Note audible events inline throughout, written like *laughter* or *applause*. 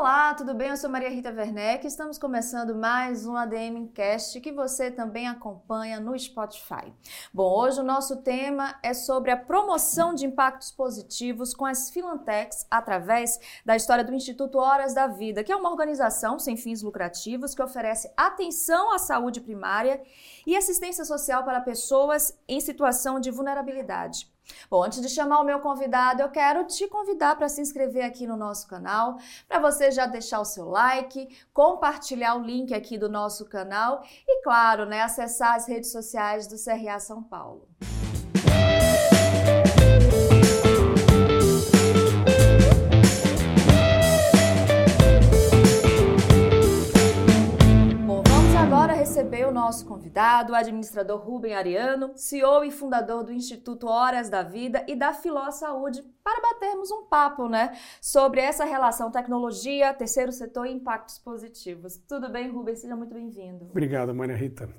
Olá, tudo bem? Eu sou Maria Rita Werneck. Estamos começando mais um ADM Cast que você também acompanha no Spotify. Bom, hoje o nosso tema é sobre a promoção de impactos positivos com as Filantecs através da história do Instituto Horas da Vida, que é uma organização sem fins lucrativos que oferece atenção à saúde primária e assistência social para pessoas em situação de vulnerabilidade. Bom, antes de chamar o meu convidado, eu quero te convidar para se inscrever aqui no nosso canal, para você já deixar o seu like, compartilhar o link aqui do nosso canal e, claro, né, acessar as redes sociais do CRA São Paulo. Receber o nosso convidado, o administrador Rubem Ariano, CEO e fundador do Instituto Horas da Vida e da Filó Saúde, para batermos um papo, né, sobre essa relação tecnologia, terceiro setor e impactos positivos. Tudo bem, Rubem? Seja muito bem-vindo. Obrigado, Maria Rita.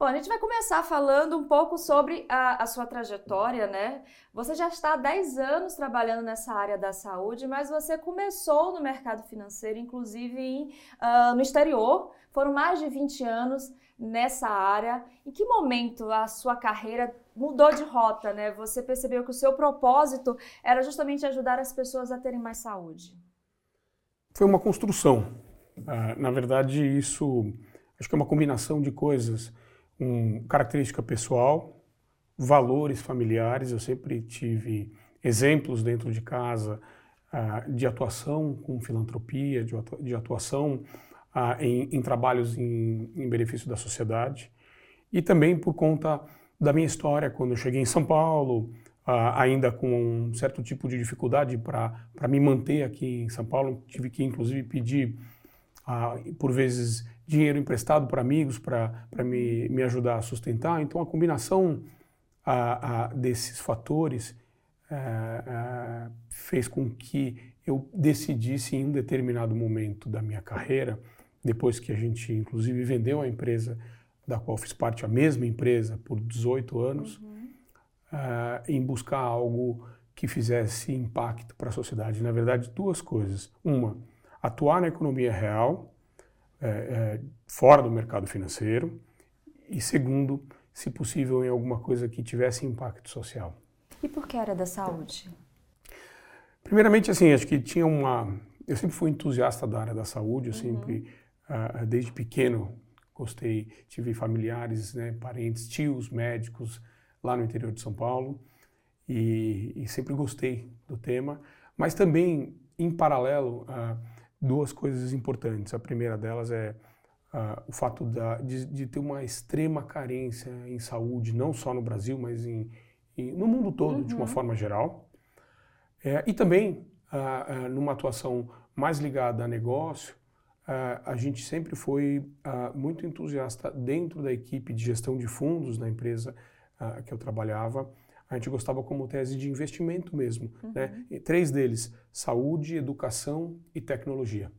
Bom, a gente vai começar falando um pouco sobre a, a, sua trajetória, né? Você já está há 10 anos trabalhando nessa área da saúde, mas você começou no mercado financeiro, inclusive em, uh, no exterior. Foram mais de 20 anos nessa área. Em que momento a sua carreira mudou de rota, né? Você percebeu que o seu propósito era justamente ajudar as pessoas a terem mais saúde? Foi uma construção. Uh, na verdade, isso acho que é uma combinação de coisas um, característica pessoal, valores familiares. Eu sempre tive exemplos dentro de casa uh, de atuação com filantropia, de, de atuação uh, em, em, trabalhos em, em, benefício da sociedade. E também por conta da minha história, quando eu cheguei em São Paulo, uh, ainda com um certo tipo de dificuldade para me manter aqui em São Paulo, tive que inclusive pedir, por vezes, dinheiro emprestado para amigos para me, me ajudar a sustentar. Então, a combinação a, a desses fatores a, é, é, fez com que eu decidisse em um determinado momento da minha carreira, depois que a gente inclusive vendeu a empresa da qual fiz parte, a mesma empresa, por 18 anos, uhum. uh, em buscar algo que fizesse impacto para a sociedade. Na verdade, duas coisas. Uma, atuar na economia real, é, é, fora do mercado financeiro e segundo, se possível, em alguma coisa que tivesse impacto social. E por que era da saúde? Primeiramente, assim, acho que tinha uma. Eu sempre fui entusiasta da área da saúde, eu uhum. sempre, uh, desde pequeno, gostei, tive familiares, né, parentes, tios, médicos lá no interior de São Paulo e, e sempre gostei do tema, mas também, em paralelo, uh, duas coisas importantes. A primeira delas é uh, o fato da, de, de, ter uma extrema carência em saúde, não só no Brasil, mas em, em no mundo todo, uhum. de uma uhum. forma geral. É, e também, uh, uh, numa atuação mais ligada a negócio, a gente sempre foi muito entusiasta dentro da equipe de gestão de fundos na empresa que eu trabalhava, a gente gostava como tese de investimento mesmo. Uhum. Né? E três deles, saúde, educação e tecnologia.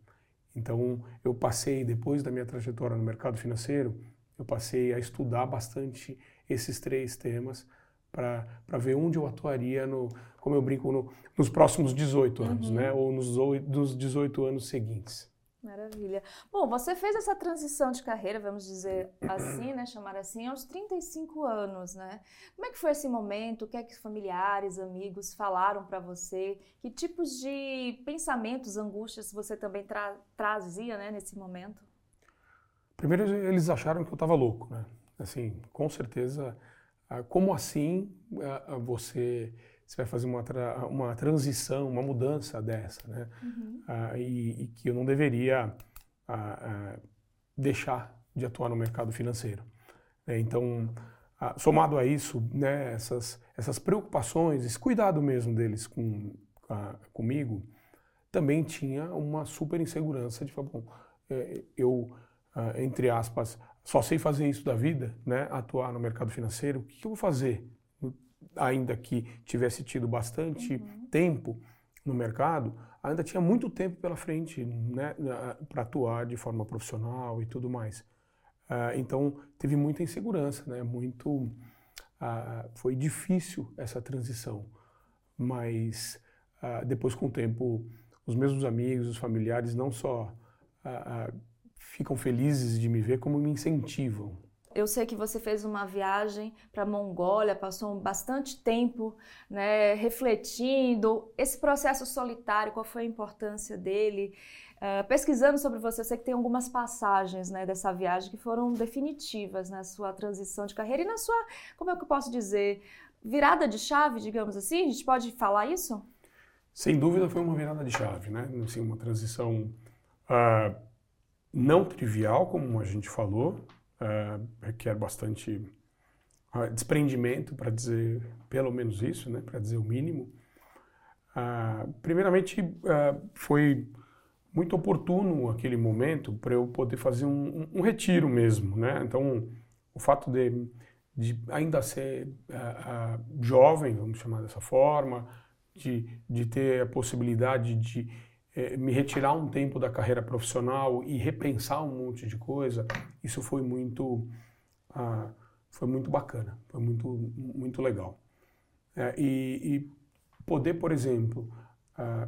Então, eu passei, depois da minha trajetória no mercado financeiro, eu passei a estudar bastante esses três temas para ver onde eu atuaria, no, como eu brinco, no, nos próximos 18 anos, uhum. né? ou nos, nos 18 anos seguintes. Maravilha. Bom, você fez essa transição de carreira, vamos dizer assim, né, chamar assim, aos 35 anos, né? Como é que foi esse momento? O que é que familiares, amigos falaram para você? Que tipos de pensamentos, angústias você também tra trazia, né, nesse momento? Primeiro, eles acharam que eu estava louco, né? Assim, com certeza, ah, como assim ah, ah, você você vai fazer uma, tra uma transição, uma mudança dessa, né? Uhum. Ah, e, e, que eu não deveria ah, ah, deixar de atuar no mercado financeiro. É, então, somado a isso, né, essas, essas preocupações, esse cuidado mesmo deles com, comigo, também tinha uma super insegurança de falar, bom, é, eu, entre aspas, só sei fazer isso da vida, né, atuar no mercado financeiro, o que eu vou fazer ainda que tivesse tido bastante uhum. tempo no mercado, ainda tinha muito tempo pela frente né, para atuar de forma profissional e tudo mais. Uh, então teve muita insegurança, né, muito uh, foi difícil essa transição, mas uh, depois com o tempo os mesmos amigos, os familiares, não só ficam felizes de me ver, como me incentivam. Eu sei que você fez uma viagem para a Mongólia, passou bastante tempo né, refletindo esse processo solitário, qual foi a importância dele. Uh, pesquisando sobre você, eu sei que tem algumas passagens né, dessa viagem que foram definitivas na sua transição de carreira e na sua, como é que eu posso dizer, virada de chave, digamos assim? A gente pode falar isso? Sem dúvida foi uma virada de chave, né? Assim, uma transição uh, não trivial, como a gente falou, uh, requer bastante uh, desprendimento, para dizer pelo menos isso, né? Para dizer o mínimo. primeiramente, foi muito oportuno aquele momento para eu poder fazer um, um, um, retiro mesmo, né? Então, o fato de, de ainda ser jovem, vamos chamar dessa forma, de, de ter a possibilidade de é, me retirar um tempo da carreira profissional e repensar um monte de coisa, isso foi muito, ah, foi muito bacana, foi muito, muito legal. É, e, e, poder, por exemplo, ah,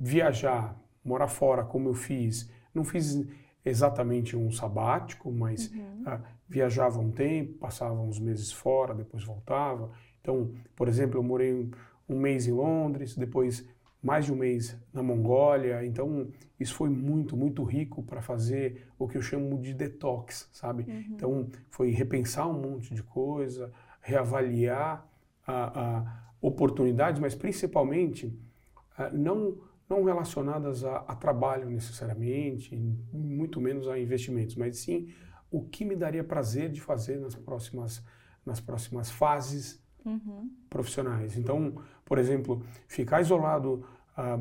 viajar, morar fora, como eu fiz, não fiz exatamente um sabático, mas uhum. ah, viajava um tempo, passava uns meses fora, depois voltava. Então, por exemplo, eu morei um, um mês em Londres, depois mais de um mês na Mongólia. Então, isso foi muito, muito rico para fazer o que eu chamo de detox, sabe? Uhum. Então, foi repensar um monte de coisa, reavaliar a, a oportunidades, mas principalmente a, não, não relacionadas a, a, trabalho necessariamente, muito menos a investimentos, mas sim o que me daria prazer de fazer nas próximas, nas próximas fases uhum. profissionais. Então, por exemplo, ficar isolado ah,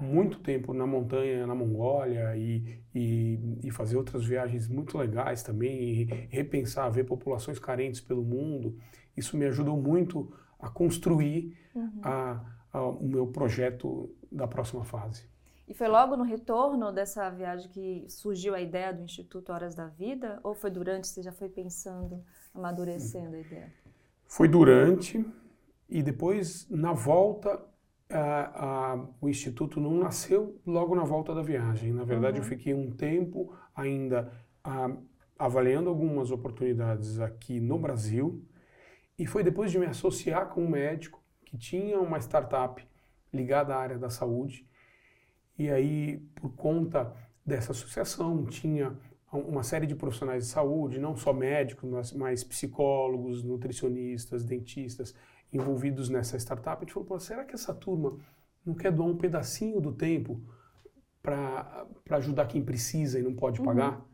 muito tempo na montanha, na Mongólia e, e, e, fazer outras viagens muito legais também, repensar, ver populações carentes pelo mundo, isso me ajudou muito a construir uhum. a, a, o meu projeto da próxima fase. E foi logo no retorno dessa viagem que surgiu a ideia do Instituto Horas da Vida? Ou foi durante, você já foi pensando, amadurecendo a ideia? Foi durante e depois, na volta, a, a, o Instituto não nasceu logo na volta da viagem. Na verdade, uhum. eu fiquei um tempo ainda a, avaliando algumas oportunidades aqui no Brasil e foi depois de me associar com um médico que tinha uma startup ligada à área da saúde e aí, por conta dessa associação, tinha uma série de profissionais de saúde, não só médicos, mas psicólogos, nutricionistas, dentistas, envolvidos nessa startup. A gente falou, será que essa turma não quer doar um pedacinho do tempo para ajudar quem precisa e não pode uhum. pagar?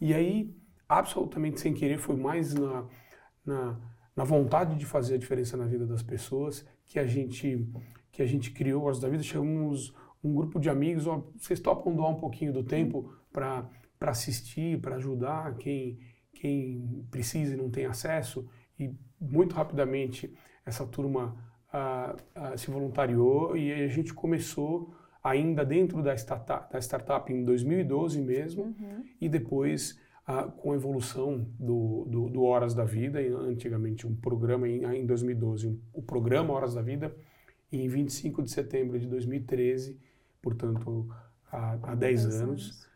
E aí, absolutamente sem querer, foi mais na, na, na, vontade de fazer a diferença na vida das pessoas que a gente, que a gente criou Horas da Vida. Chamamos um grupo de amigos, ó, vocês topam doar um pouquinho do tempo uhum. para para assistir, para ajudar quem, quem precisa e não tem acesso. E muito rapidamente essa turma ah, ah, se voluntariou e a gente começou ainda dentro da startup, da startup em 2012 mesmo uhum. e depois ah, com a evolução do, do, do, Horas da Vida, antigamente um programa em, em 2012, um, o programa Horas da Vida, em 25 de setembro de 2013, portanto há, há 10 anos, anos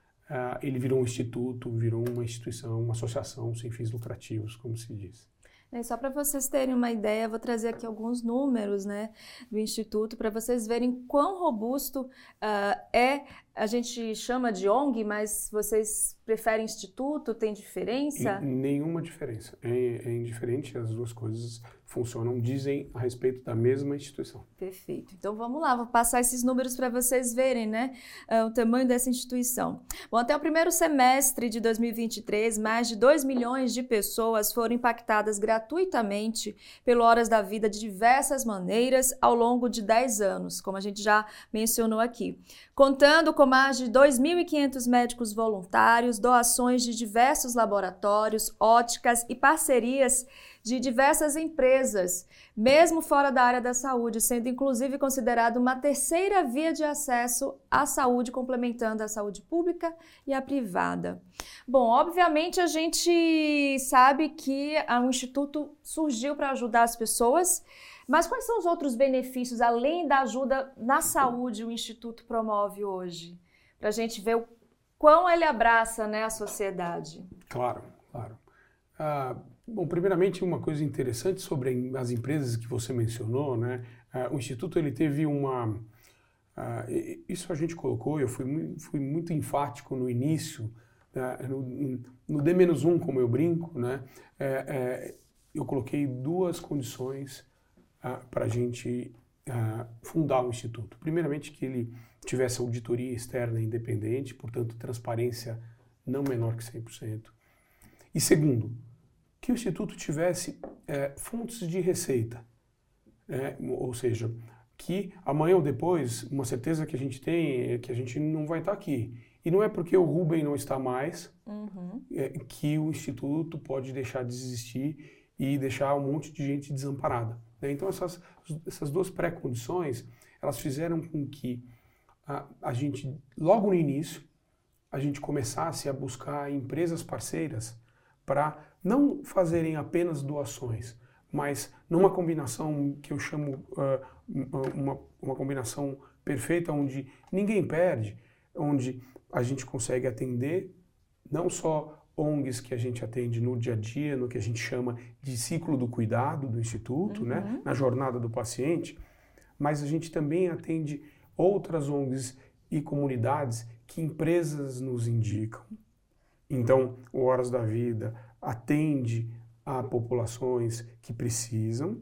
ele virou um instituto, virou uma instituição, uma associação sem fins lucrativos, como se diz. É, só para vocês terem uma ideia, vou trazer aqui alguns números né, do Instituto para vocês verem quão robusto uh, é. A gente chama de ONG, mas vocês preferem instituto? Tem diferença? E, nenhuma diferença. É, é indiferente, as duas coisas funcionam, dizem a respeito da mesma instituição. Perfeito. Então vamos lá, vou passar esses números para vocês verem, né, uh, o tamanho dessa instituição. Bom, até o primeiro semestre de 2023, mais de 2 milhões de pessoas foram impactadas gratuitamente pelo Horas da Vida de diversas maneiras ao longo de 10 anos, como a gente já mencionou aqui. Contando com mais de 2.500 médicos voluntários, doações de diversos laboratórios, óticas e parcerias de diversas empresas, mesmo fora da área da saúde, sendo inclusive considerado uma terceira via de acesso à saúde, complementando a saúde pública e a privada. Bom, obviamente a gente sabe que o Instituto surgiu para ajudar as pessoas, mas quais são os outros benefícios, além da ajuda na saúde, o Instituto promove hoje? Para a gente ver o quão ele abraça né, a sociedade. Claro, claro. Ah, bom, primeiramente, uma coisa interessante sobre as empresas que você mencionou, né? Ah, o Instituto ele teve uma. Ah, isso a gente colocou, eu fui, fui muito enfático no início, né? no, no D-1, como eu brinco, né? É, é, eu coloquei duas condições ah, para a gente ah, fundar o Instituto. Primeiramente, que ele tivesse auditoria externa independente, portanto, transparência não menor que 100%. E segundo, que o Instituto tivesse é, fontes de receita, é, ou seja, que amanhã ou depois, uma certeza que a gente tem é que a gente não vai estar aqui. E não é porque o Rubem não está mais uhum. é, que o Instituto pode deixar de existir e deixar um monte de gente desamparada. Né? Então, essas, essas duas pré-condições, elas fizeram com que a, a gente, logo no início, a gente começasse a buscar empresas parceiras para não fazerem apenas doações, mas numa combinação que eu chamo uh, uma, uma combinação perfeita, onde ninguém perde, onde a gente consegue atender não só ONGs que a gente atende no dia a dia, no que a gente chama de ciclo do cuidado do Instituto, né, uhum. né, na jornada do paciente, mas a gente também atende outras ONGs e comunidades que empresas nos indicam. Então, o Horas da Vida atende a populações que precisam,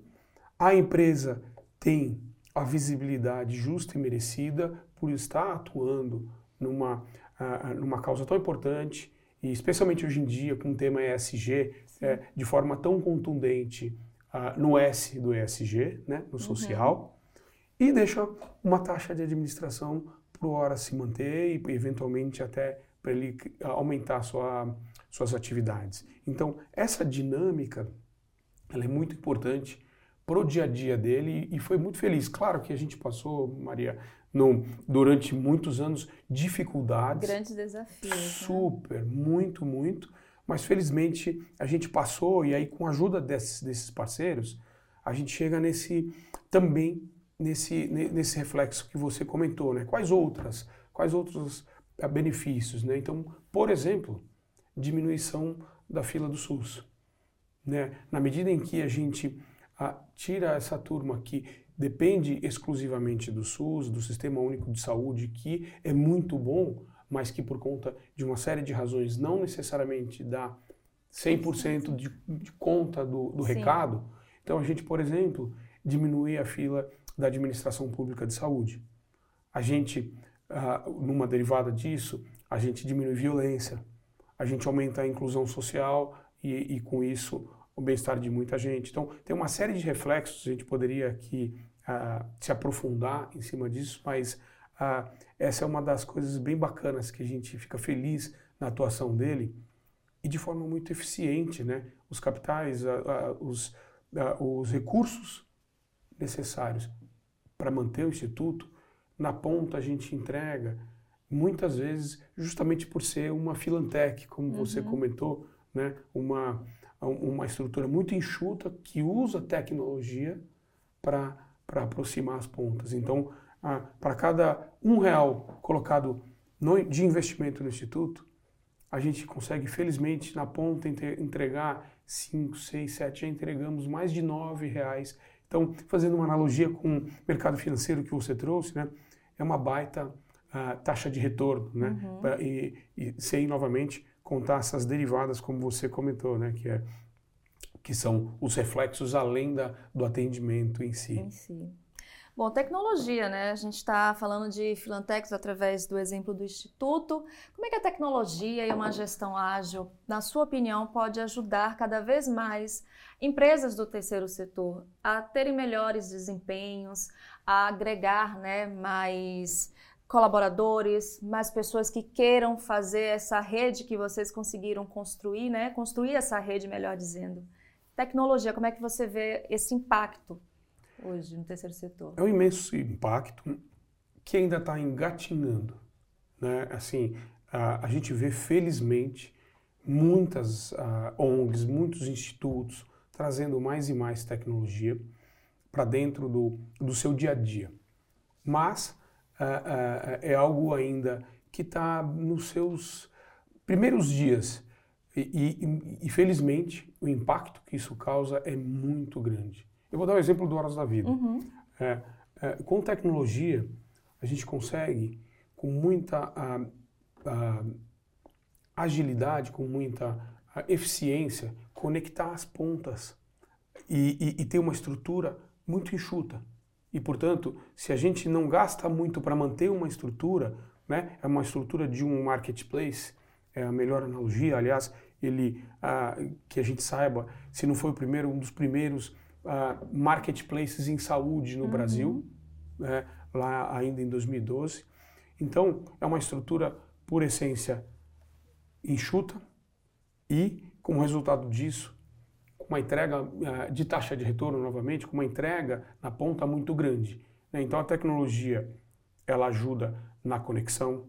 a empresa tem a visibilidade justa e merecida por estar atuando numa, uh, numa causa tão importante e especialmente hoje em dia com o tema ESG, é, de forma tão contundente uh, no S do ESG, né, no uhum. social, uhum. e deixa uma taxa de administração para o hora se manter e eventualmente até para ele aumentar sua, suas atividades. Então, essa dinâmica ela é muito importante para o dia a dia dele e foi muito feliz. Claro que a gente passou, Maria, no, durante muitos anos dificuldades. Grandes desafios. Né? Super, né? muito, muito. Mas felizmente a gente passou e aí com a ajuda desses, desses parceiros, a gente chega nesse também nesse, nesse reflexo que você comentou, né? Quais outras, quais outros eh, benefícios, né? Então, por exemplo, diminuição da fila do SUS, né? Na medida em que a gente a, tira essa turma que depende exclusivamente do SUS, do Sistema Único de Saúde, que é muito bom, mas que por conta de uma série de razões não necessariamente dá 100% de, de conta do, do recado. Então a gente, por exemplo, diminui a fila da administração pública de saúde. A gente, uh, numa derivada disso, a gente diminui violência, a gente aumenta a inclusão social e, e com isso o bem-estar de muita gente. Então, tem uma série de reflexos, a gente poderia aqui uh, se aprofundar em cima disso, mas uh, essa é uma das coisas bem bacanas que a gente fica feliz na atuação dele e de forma muito eficiente, né? Os capitais, os, os recursos necessários para manter o instituto, na ponta a gente entrega, muitas vezes justamente por ser uma filantec, como uhum. você comentou, né? Uma uma estrutura muito enxuta que usa tecnologia para aproximar as pontas. Então, para cada um real colocado no, de investimento no Instituto, a gente consegue, felizmente, na ponta entregar 5, 6, 7, já entregamos mais de 9 reais. Então, fazendo uma analogia com o mercado financeiro que você trouxe, né, é uma baita uh, taxa de retorno, né? Uhum. E, e sem, novamente, contar essas derivadas, como você comentou, né? Que, é, que são os reflexos além da, do atendimento em si. Em si. Bom, tecnologia, né? A gente está falando de Filantex através do exemplo do Instituto. Como é que a tecnologia e uma gestão ágil, na sua opinião, pode ajudar cada vez mais empresas do terceiro setor a terem melhores desempenhos, a agregar né, mais colaboradores, mais pessoas que queiram fazer essa rede que vocês conseguiram construir, né? Construir essa rede, melhor dizendo. Tecnologia. Como é que você vê esse impacto hoje no terceiro setor? É um imenso impacto que ainda está engatinhando. Né? Assim, a, a gente vê, felizmente, muitas uh, ONGs, muitos institutos trazendo mais e mais tecnologia para dentro do, do seu dia a dia. Mas uh, é algo ainda que está nos seus primeiros dias. E, e, e, felizmente, o impacto que isso causa é muito grande. Eu vou dar o um exemplo do Horas da Vida. Uhum. É, é, com tecnologia, a gente consegue, com muita agilidade, com muita eficiência, conectar as pontas e, e, e ter uma estrutura muito enxuta. E, portanto, se a gente não gasta muito para manter uma estrutura, né, é uma estrutura de um marketplace, é a melhor analogia, aliás, ele, ah, que a gente saiba, se não foi o primeiro, um dos primeiros ah, marketplaces em saúde no uhum. Brasil, né, lá ainda em 2012. Então, é uma estrutura, por essência, enxuta e, como resultado disso, com uma entrega uh, de taxa de retorno novamente, com uma entrega na ponta muito grande. Né? Então a tecnologia ela ajuda na conexão,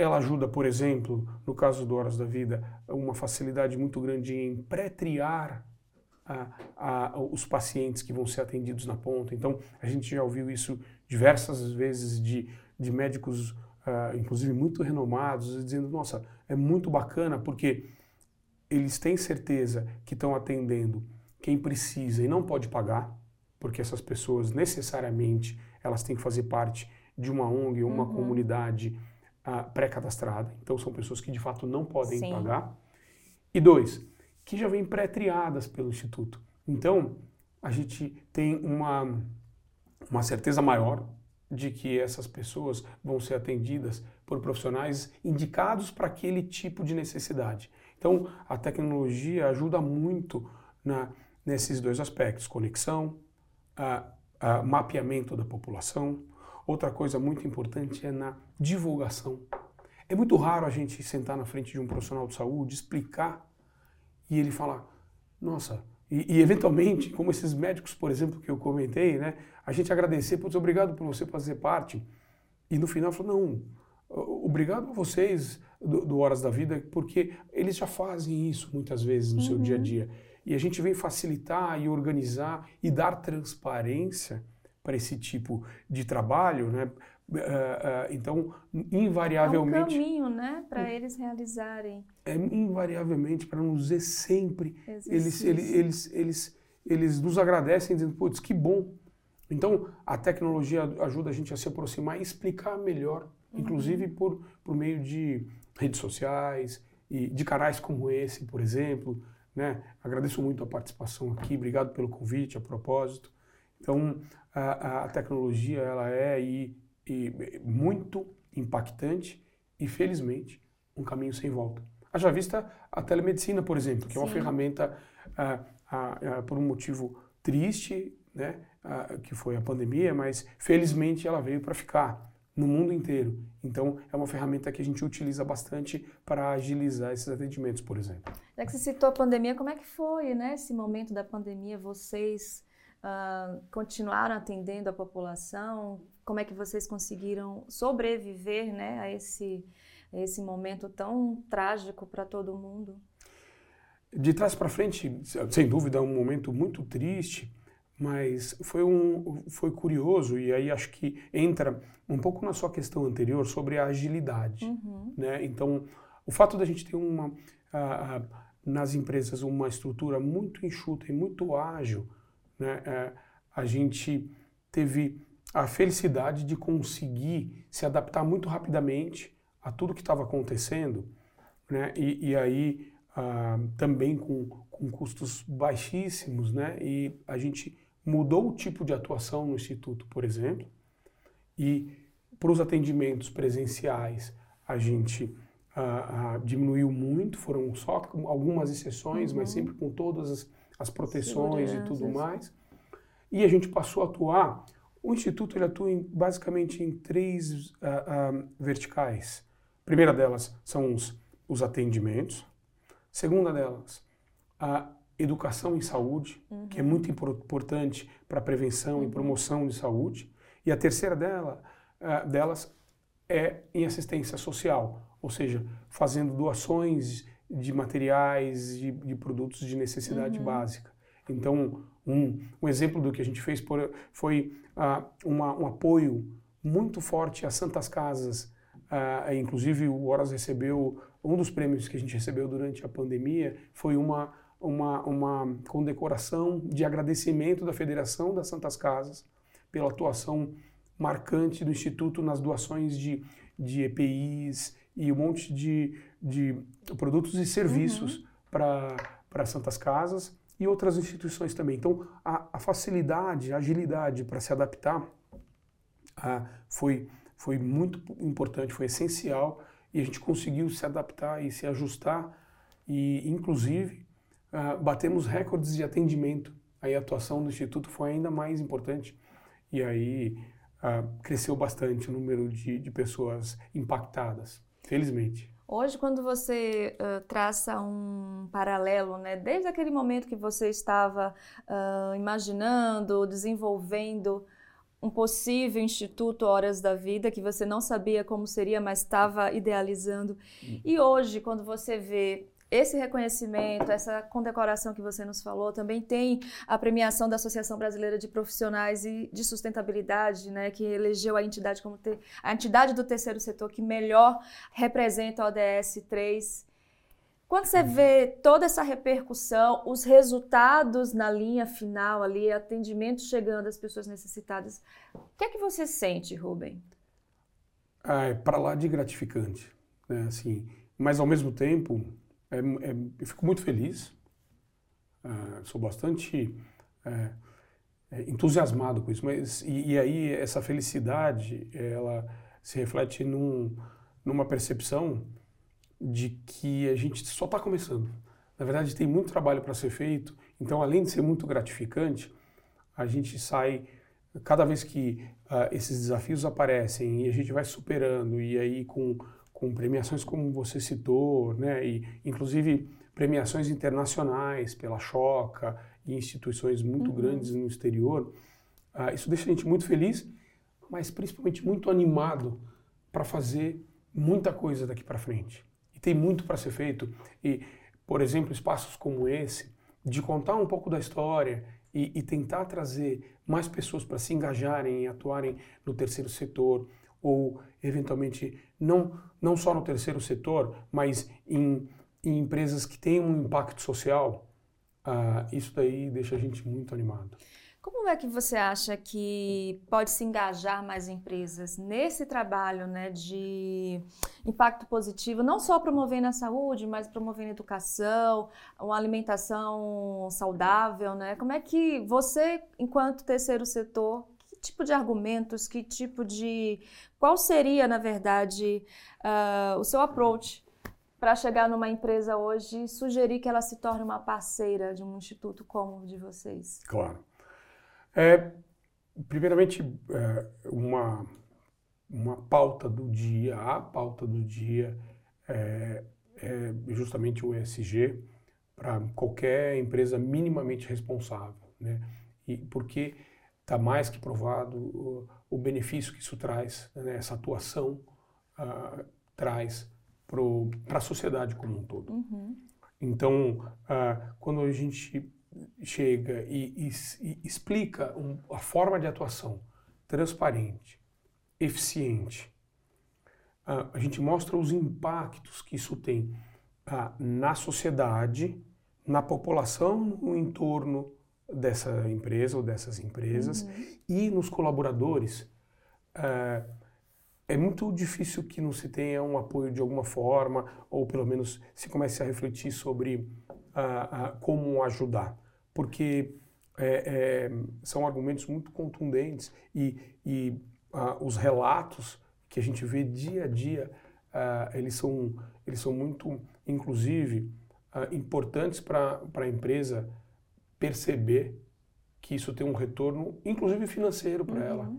ela ajuda, por exemplo, no caso do Horas da Vida, uma facilidade muito grande em pré-triar uh, uh, os pacientes que vão ser atendidos na ponta. Então a gente já ouviu isso diversas vezes de, de médicos, inclusive muito renomados, dizendo: nossa, é muito bacana porque eles têm certeza que estão atendendo quem precisa e não pode pagar, porque essas pessoas necessariamente elas têm que fazer parte de uma ONG ou uma uhum. comunidade pré-cadastrada. Então são pessoas que de fato não podem Sim. pagar. E dois, que já vêm pré-triadas pelo Instituto. Então a gente tem uma, uma certeza maior de que essas pessoas vão ser atendidas por profissionais indicados para aquele tipo de necessidade. Então, a tecnologia ajuda muito na, nesses dois aspectos: conexão, a, a mapeamento da população. Outra coisa muito importante é na divulgação. É muito raro a gente sentar na frente de um profissional de saúde, explicar e ele falar: nossa, e, e, eventualmente, como esses médicos, por exemplo, que eu comentei, né, a gente agradecer, putz, obrigado por você fazer parte. E no final falou, não, obrigado a vocês do, do, Horas da Vida, porque eles já fazem isso muitas vezes no uhum. seu dia a uhum. dia. E a gente vem facilitar e organizar e dar transparência para esse tipo de trabalho, né? Uh, uh, então, invariavelmente. É um caminho, né, para eles realizarem. É invariavelmente para nos dizer sempre. Eles, eles, eles, eles, eles nos agradecem dizendo, putz, que bom. Então, a tecnologia ajuda a gente a se aproximar e explicar melhor inclusive uhum. por, por meio de redes sociais e de canais como esse, por exemplo. Né? Agradeço muito a participação aqui, obrigado pelo convite, a propósito. Então, a, a tecnologia ela é e, e muito impactante e, felizmente, um caminho sem volta. Haja vista a telemedicina, por exemplo, que Sim. é uma ferramenta, ah, ah, por um motivo triste, né, que foi a pandemia, mas felizmente ela veio para ficar no mundo inteiro. Então, é uma ferramenta que a gente utiliza bastante para agilizar esses atendimentos, por exemplo. Já que você citou a pandemia, como é que foi, né, esse momento da pandemia? Vocês uh, continuaram atendendo a população? Como é que vocês conseguiram sobreviver, né, a esse, a esse momento tão trágico para todo mundo? De trás para frente, sem dúvida, é um momento muito triste mas foi, um, foi curioso, e aí acho que entra um pouco na sua questão anterior sobre a agilidade. Uhum. Né? Então, o fato da gente ter uma, nas empresas uma estrutura muito enxuta e muito ágil, né? É, a gente teve a felicidade de conseguir se adaptar muito rapidamente a tudo que estava acontecendo, né? e, e aí ah, também com, com custos baixíssimos, né? e a gente mudou o tipo de atuação no Instituto, por exemplo, e para os atendimentos presenciais a gente ah, ah, diminuiu muito, foram só algumas exceções, uhum. mas sempre com todas as, as proteções e tudo mais. E a gente passou a atuar. O Instituto ele atua em, basicamente em três ah, verticais. A primeira delas são os, os atendimentos. A segunda delas, educação em saúde, uhum. que é muito importante para a prevenção uhum. e promoção de saúde. E a terceira dela, uh, delas é em assistência social, ou seja, fazendo doações de materiais, de, de produtos de necessidade uhum. básica. Então, um, um, exemplo do que a gente fez por, foi uh, uma, um apoio muito forte às Santas Casas. Uh, inclusive, o Horas recebeu, um dos prêmios que a gente recebeu durante a pandemia foi uma, uma, uma condecoração de agradecimento da Federação das Santas Casas pela atuação marcante do Instituto nas doações de, de EPIs e um monte de, de produtos e serviços uhum. para Santas Casas e outras instituições também. Então, a, a facilidade, a agilidade para se adaptar a, foi, foi muito importante, foi essencial e a gente conseguiu se adaptar e se ajustar e, inclusive, a, batemos recordes de atendimento. Aí a atuação do Instituto foi ainda mais importante e aí cresceu bastante o número de, de pessoas impactadas, felizmente. Hoje, quando você uh, traça um paralelo, né, desde aquele momento que você estava uh, imaginando, desenvolvendo um possível instituto Horas da Vida, que você não sabia como seria, mas estava idealizando, hum. e hoje, quando você vê esse reconhecimento, essa condecoração que você nos falou, também tem a premiação da Associação Brasileira de Profissionais e de Sustentabilidade, né, que elegeu a entidade como te, a entidade do terceiro setor que melhor representa a ODS 3. Quando você vê toda essa repercussão, os resultados na linha final ali, atendimento chegando às pessoas necessitadas, o que é que você sente, Rubem? Ah, é para lá de gratificante, né? Assim, mas ao mesmo tempo é, é, eu fico muito feliz, uh, sou bastante é, é, entusiasmado com isso, mas e, e, aí essa felicidade ela se reflete num, numa percepção de que a gente só está começando. Na verdade, tem muito trabalho para ser feito, então além de ser muito gratificante, a gente sai cada vez que uh, esses desafios aparecem e a gente vai superando e aí com com premiações como você citou, né, e inclusive premiações internacionais pela Choca e instituições muito uhum. grandes no exterior. Uh, isso deixa a gente muito feliz, mas principalmente muito animado para fazer muita coisa daqui para frente. E tem muito para ser feito. E, por exemplo, espaços como esse, de contar um pouco da história e, e tentar trazer mais pessoas para se engajarem e atuarem no terceiro setor, ou eventualmente não, não só no terceiro setor, mas em, em empresas que têm um impacto social, uh, isso daí deixa a gente muito animado. Como é que você acha que pode se engajar mais empresas nesse trabalho né, de impacto positivo, não só promovendo a saúde, mas promovendo a educação, uma alimentação saudável? Né? Como é que você, enquanto terceiro setor, tipo de argumentos, que tipo de. Qual seria, na verdade, uh, o seu approach para chegar numa empresa hoje e sugerir que ela se torne uma parceira de um instituto como o de vocês? Claro. É, primeiramente, é, uma, uma pauta do dia, a pauta do dia é, é justamente o ESG para qualquer empresa minimamente responsável, né? E porque está mais que provado o, o, benefício que isso traz, né, essa atuação uh, traz para a sociedade como um todo. Uhum. Então, uh, quando a gente chega e, e, e explica um, a forma de atuação transparente, eficiente, uh, a gente mostra os impactos que isso tem na sociedade, na população no entorno dessa empresa ou dessas empresas uhum. e nos colaboradores. Uh, é muito difícil que não se tenha um apoio de alguma forma, ou pelo menos se comece a refletir sobre uh, uh, como ajudar, porque é, é, são argumentos muito contundentes e, e os relatos que a gente vê dia a dia, eles, são, eles são muito, inclusive, importantes para a empresa perceber que isso tem um retorno, inclusive financeiro para uhum. ela,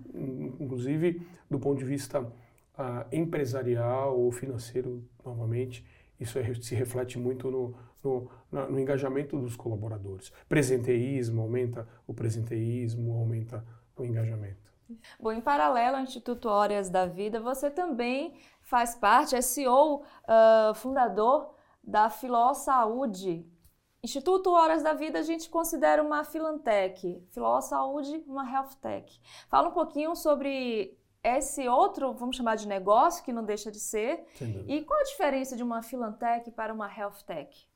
inclusive do ponto de vista uh, empresarial ou financeiro, novamente. isso é, se reflete muito no, no, no, engajamento dos colaboradores. Presenteísmo aumenta o presenteísmo, aumenta o engajamento. Bom, em paralelo ao Instituto Horas da Vida, você também faz parte, é CEO, uh, fundador da Filó Saúde. Instituto Horas da Vida a gente considera uma filantech, Filó Saúde uma health tech. Fala um pouquinho sobre esse outro, vamos chamar de negócio, que não deixa de ser. E qual a diferença de uma Filantech para uma Health Tech?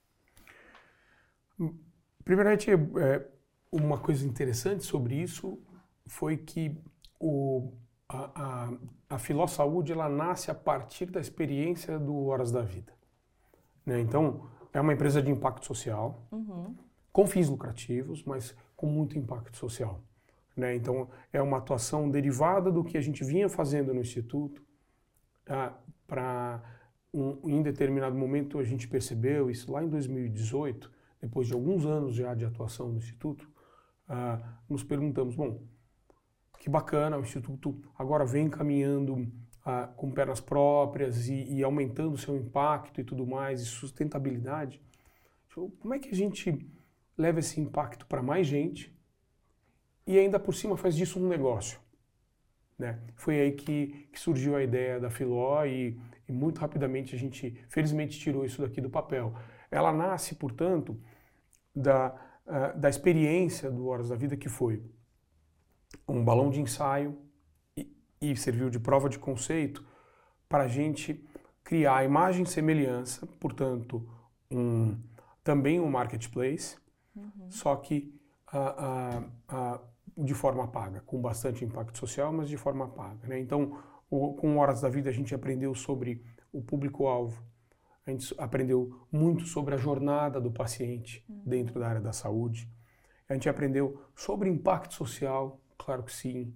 Primeiramente, é, uma coisa interessante sobre isso foi que o, a, a, a Filó Saúde ela nasce a partir da experiência do Horas da Vida. Né? Então, é uma empresa de impacto social, uhum. com fins lucrativos, mas com muito impacto social. Né? Então, é uma atuação derivada do que a gente vinha fazendo no Instituto. Ah, Para um, em determinado momento, a gente percebeu isso lá em 2018, depois de alguns anos já de atuação no Instituto, ah, nos perguntamos: bom, que bacana, o Instituto agora vem caminhando com pernas próprias e, e aumentando seu impacto e tudo mais, e sustentabilidade. Como é que a gente leva esse impacto para mais gente e ainda por cima faz disso um negócio. Né? Foi aí que, que, surgiu a ideia da Filó e, e, muito rapidamente a gente, felizmente, tirou isso daqui do papel. Ela nasce, portanto, da, uh, da experiência do Horas da Vida, que foi um balão de ensaio e, serviu de prova de conceito para a gente criar a imagem e semelhança, portanto, um, também um marketplace, uhum. só que uh, uh, de forma paga, com bastante impacto social, mas de forma paga. Né? Então, o, com Horas da Vida, a gente aprendeu sobre o público-alvo, a gente aprendeu muito sobre a jornada do paciente uhum. dentro da área da saúde, a gente aprendeu sobre impacto social, claro que sim.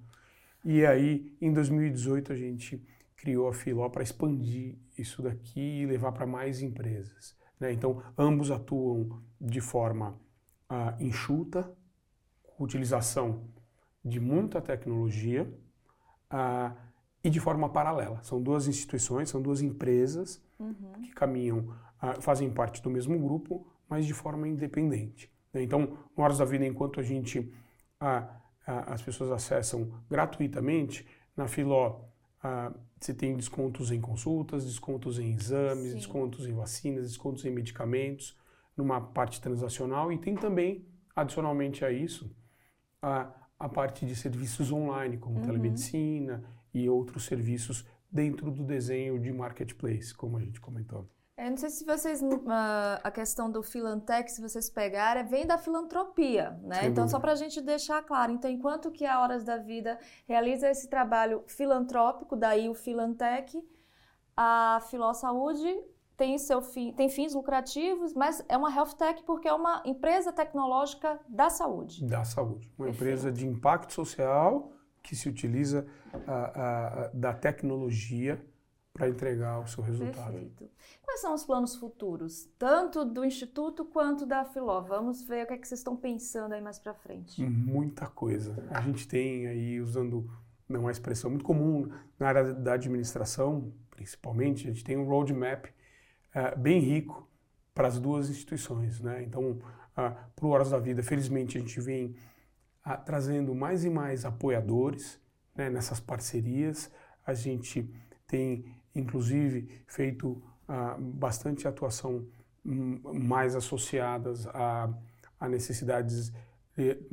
E aí, em 2018, a gente criou a Filó para expandir isso daqui e levar para mais empresas. Né? Então, ambos atuam de forma uh, enxuta, utilização de muita tecnologia uh, e de forma paralela. São duas instituições, são duas empresas uhum. que caminham, uh, fazem parte do mesmo grupo, mas de forma independente. Né? Então, no Horas da Vida, enquanto a gente, as pessoas acessam gratuitamente, na Filó você tem descontos em consultas, descontos em exames, Sim. descontos em vacinas, descontos em medicamentos, numa parte transacional e tem também, adicionalmente a isso, a, a parte de serviços online, como uhum. telemedicina e outros serviços dentro do desenho de marketplace, como a gente comentou. Eu é, não sei se vocês, uh, a questão do Filantec, se vocês pegarem, vem da filantropia, né? Sem então, dúvida. só para a gente deixar claro, então, enquanto que a Horas da Vida realiza esse trabalho filantrópico, daí o Filantec, a Filó Saúde tem, seu fim, tem fins lucrativos, mas é uma health tech porque é uma empresa tecnológica da saúde. Da saúde. Uma Perfeito. empresa de impacto social que se utiliza da tecnologia para entregar o seu resultado. Perfeito. Quais são os planos futuros, tanto do Instituto quanto da Filó? Vamos ver o que, é que vocês estão pensando aí mais para frente. Muita coisa. A gente tem aí, usando uma expressão muito comum na área da administração, principalmente, a gente tem um roadmap é, bem rico para as duas instituições. Né? Então, uh, para o Horas da Vida, felizmente, a gente vem uh, trazendo mais e mais apoiadores né, nessas parcerias. A gente tem, inclusive, feito uh, bastante atuação um, mais associadas a, a necessidades.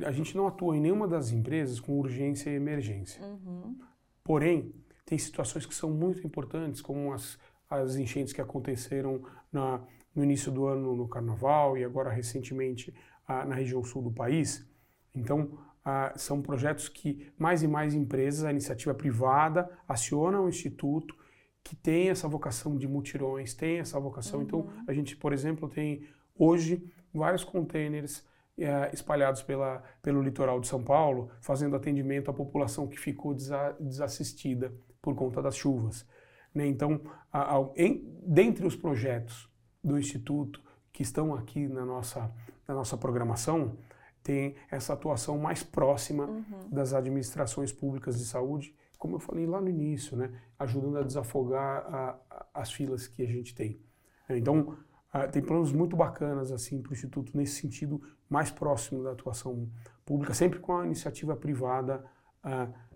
A gente não atua em nenhuma das empresas com urgência e emergência. Uhum. Porém, tem situações que são muito importantes, como as as enchentes que aconteceram na, no início do ano no Carnaval e agora recentemente ah, na região sul do país. Então, ah, são projetos que mais e mais empresas, a iniciativa privada, acionam o Instituto, que tem essa vocação de mutirões, tem essa vocação. Então, uhum. Então, a gente, por exemplo, tem hoje vários containers eh, espalhados pela, pelo litoral de São Paulo, fazendo atendimento à população que ficou desa, desassistida por conta das chuvas. Né? Então, a, a, em, dentre os projetos do Instituto que estão aqui na nossa, na nossa programação, tem essa atuação mais próxima uhum. das administrações públicas de saúde, como eu falei lá no início, né? ajudando a desafogar a, as filas que a gente tem. Então, uh, tem planos muito bacanas assim para o Instituto nesse sentido, mais próximo da atuação pública, sempre com a iniciativa privada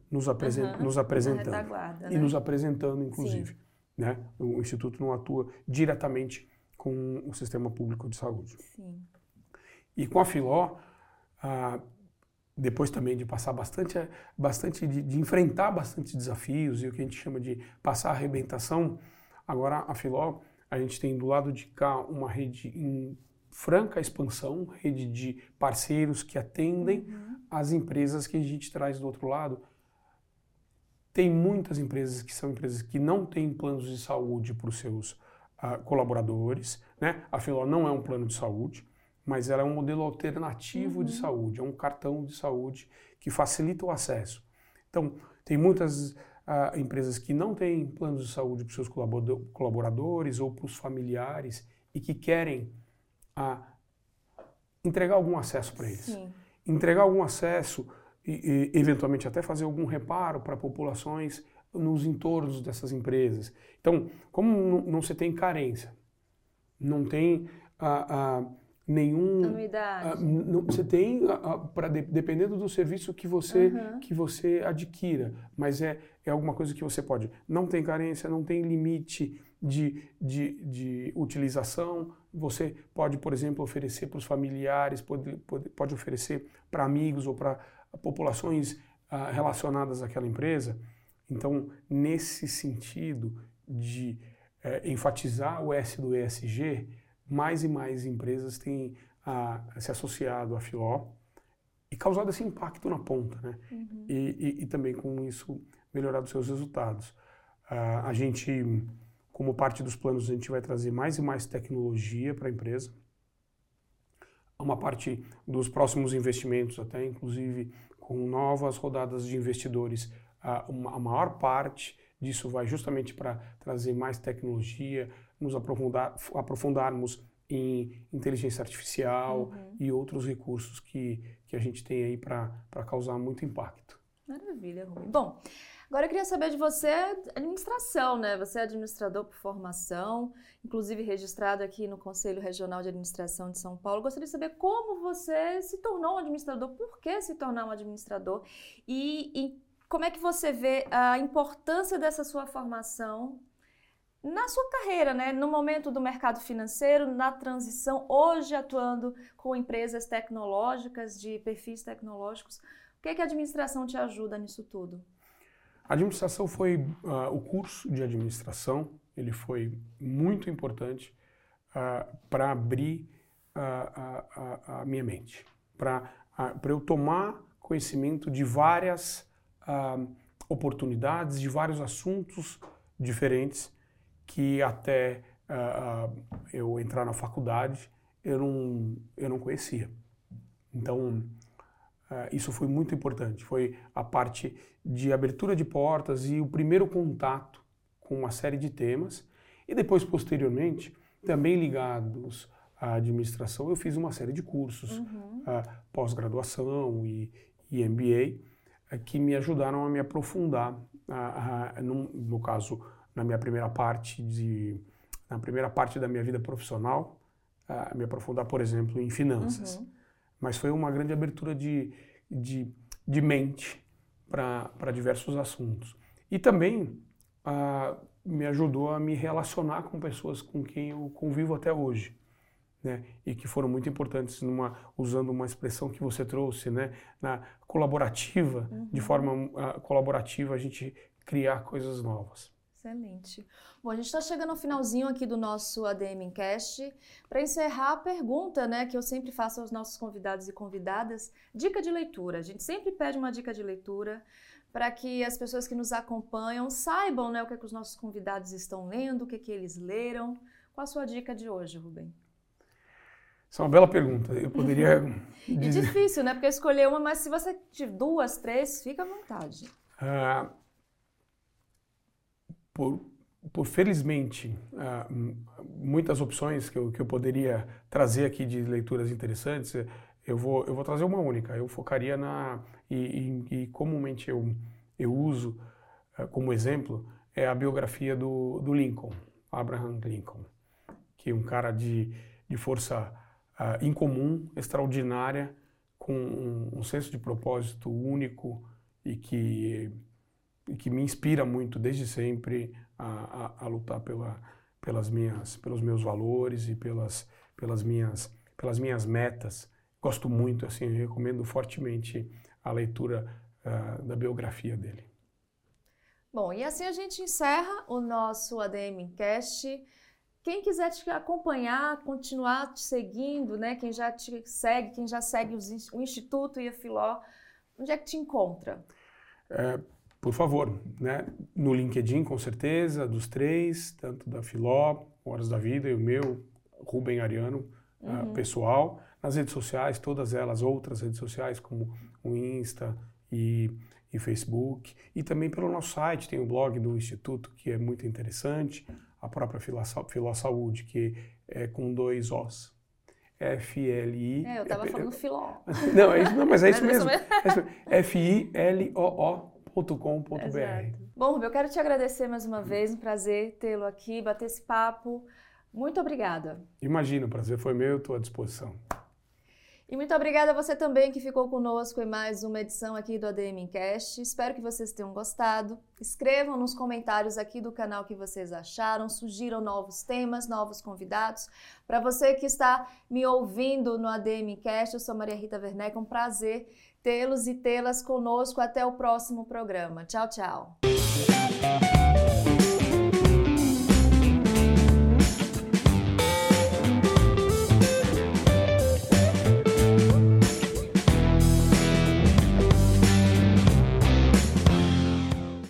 nos, apresen uhum. nos apresentando. Né? E nos apresentando, inclusive. Né? O Instituto não atua diretamente com o sistema público de saúde. Sim. E com a Filó, uh, depois também de passar bastante, bastante de, de, enfrentar bastante desafios e o que a gente chama de passar a arrebentação, agora a Filó, a gente tem do lado de cá uma rede em franca expansão, rede de parceiros que atendem uhum. as empresas que a gente traz do outro lado. Tem muitas empresas que são empresas que não têm planos de saúde para os seus uh, colaboradores. Né? A Filó não é um plano de saúde mas ela é um modelo alternativo uhum. de saúde, é um cartão de saúde que facilita o acesso. Então, tem muitas uh, empresas que não têm planos de saúde para os seus colaboradores ou para os familiares e que querem uh, entregar algum acesso para eles. Sim. Entregar algum acesso e, e, eventualmente até fazer algum reparo para populações nos entornos dessas empresas. Então, como não, se tem carência, não tem a, uh, nenhum anuidade. não, você tem para de, dependendo do serviço que você uhum. que você adquira, mas é é alguma coisa que você pode. Não tem carência, não tem limite de, de, de utilização. Você pode, por exemplo, oferecer para os familiares, pode, pode, pode oferecer para amigos ou para populações uh, relacionadas àquela empresa. Então, nesse sentido de uh, enfatizar o S do ESG, mais e mais empresas têm a, se associado à Filó e causado esse impacto na ponta, né? Uhum. E, e, e, também com isso melhorado seus resultados. Uh, a gente, como parte dos planos, a gente vai trazer mais e mais tecnologia para a empresa. Uma parte dos próximos investimentos, até inclusive com novas rodadas de investidores, uh, uma, a maior parte disso vai justamente para trazer mais tecnologia, nos aprofundar, aprofundarmos em inteligência artificial uhum. e outros recursos que, que a gente tem aí para causar muito impacto. Maravilha, Rui. Bom, agora eu queria saber de você administração, né? Você é administrador por formação, inclusive registrado aqui no Conselho Regional de Administração de São Paulo. Gostaria de saber como você se tornou um administrador, por que se tornar um administrador e, e como é que você vê a importância dessa sua formação na sua carreira, né? no momento do mercado financeiro, na transição, hoje atuando com empresas tecnológicas, de perfis tecnológicos. O que, é que a administração te ajuda nisso tudo? A administração foi uh, o curso de administração, ele foi muito importante uh, para abrir uh, a, minha mente, para eu tomar conhecimento de várias oportunidades, de vários assuntos diferentes que até uh, eu entrar na faculdade eu não, eu não conhecia. Então, uh, isso foi muito importante. Foi a parte de abertura de portas e o primeiro contato com uma série de temas. E depois, posteriormente, também ligados à administração, eu fiz uma série de cursos, uhum. uh, pós-graduação e, e MBA, que me ajudaram a me aprofundar, no, no caso, na minha primeira parte de na primeira parte da minha vida profissional a me aprofundar por exemplo em finanças uhum. mas foi uma grande abertura de, de, de mente para diversos assuntos e também me ajudou a me relacionar com pessoas com quem eu convivo até hoje né, e que foram muito importantes numa usando uma expressão que você trouxe, né, na colaborativa, uhum. de forma uh, colaborativa a gente criar coisas novas. Excelente. Bom, a gente está chegando ao finalzinho aqui do nosso ADM Cast. Para encerrar a pergunta, né, que eu sempre faço aos nossos convidados e convidadas, dica de leitura. A gente sempre pede uma dica de leitura para que as pessoas que nos acompanham saibam, né, o que, é que os nossos convidados estão lendo, o que, é que eles leram. Qual a sua dica de hoje, Rubem? Essa é uma bela pergunta. Eu poderia. *laughs* dizer... É difícil, né? Porque escolher uma, mas se você tiver duas, três, fica à vontade. Uh, por, por felizmente, uh, muitas opções que eu, que eu poderia trazer aqui de leituras interessantes, eu vou, eu vou trazer uma única. Eu focaria na. E, e, e comumente eu, eu uso uh, como exemplo é a biografia do, do Lincoln, Abraham Lincoln, que é um cara de, de força uh, incomum, extraordinária, com um, um, senso de propósito único e que, e que me inspira muito desde sempre a, a, a lutar pela, pelas minhas, pelos meus valores e pelas, pelas, minhas, pelas minhas metas. Gosto muito, assim, recomendo fortemente a leitura uh, da biografia dele. Bom, e assim a gente encerra o nosso ADM Cast. Quem quiser te acompanhar, continuar te seguindo, né? Quem já te segue, quem já segue o Instituto e a Filó, onde é que te encontra? É, por favor, né? No LinkedIn, com certeza, dos três, tanto da Filó, Horas da Vida e o meu, Rubem Ariano, ah, uhum. uh, pessoal. Nas redes sociais, todas elas, outras redes sociais, como o Insta e e Facebook, e também pelo nosso site, tem o blog do Instituto, que é muito interessante, a própria Filó Saúde, que é com dois Os. F-L-I. É, eu estava *laughs* falando Filó. Não, é isso, não, mas é *laughs* isso mesmo. É F-I-L-O-O.com.br. Bom, Rubio, eu quero te agradecer mais uma vez, um prazer tê-lo aqui, bater esse papo. Muito obrigada. Imagina, o prazer foi meu, estou à disposição. E muito obrigada a você também que ficou conosco em mais uma edição aqui do ADM Cast. Espero que vocês tenham gostado. Escrevam nos comentários aqui do canal que vocês acharam, sugiram novos temas, novos convidados. Para você que está me ouvindo no ADM Cast, eu sou Maria Rita Werneck, é um prazer tê-los e tê-las conosco até o próximo programa. Tchau, tchau.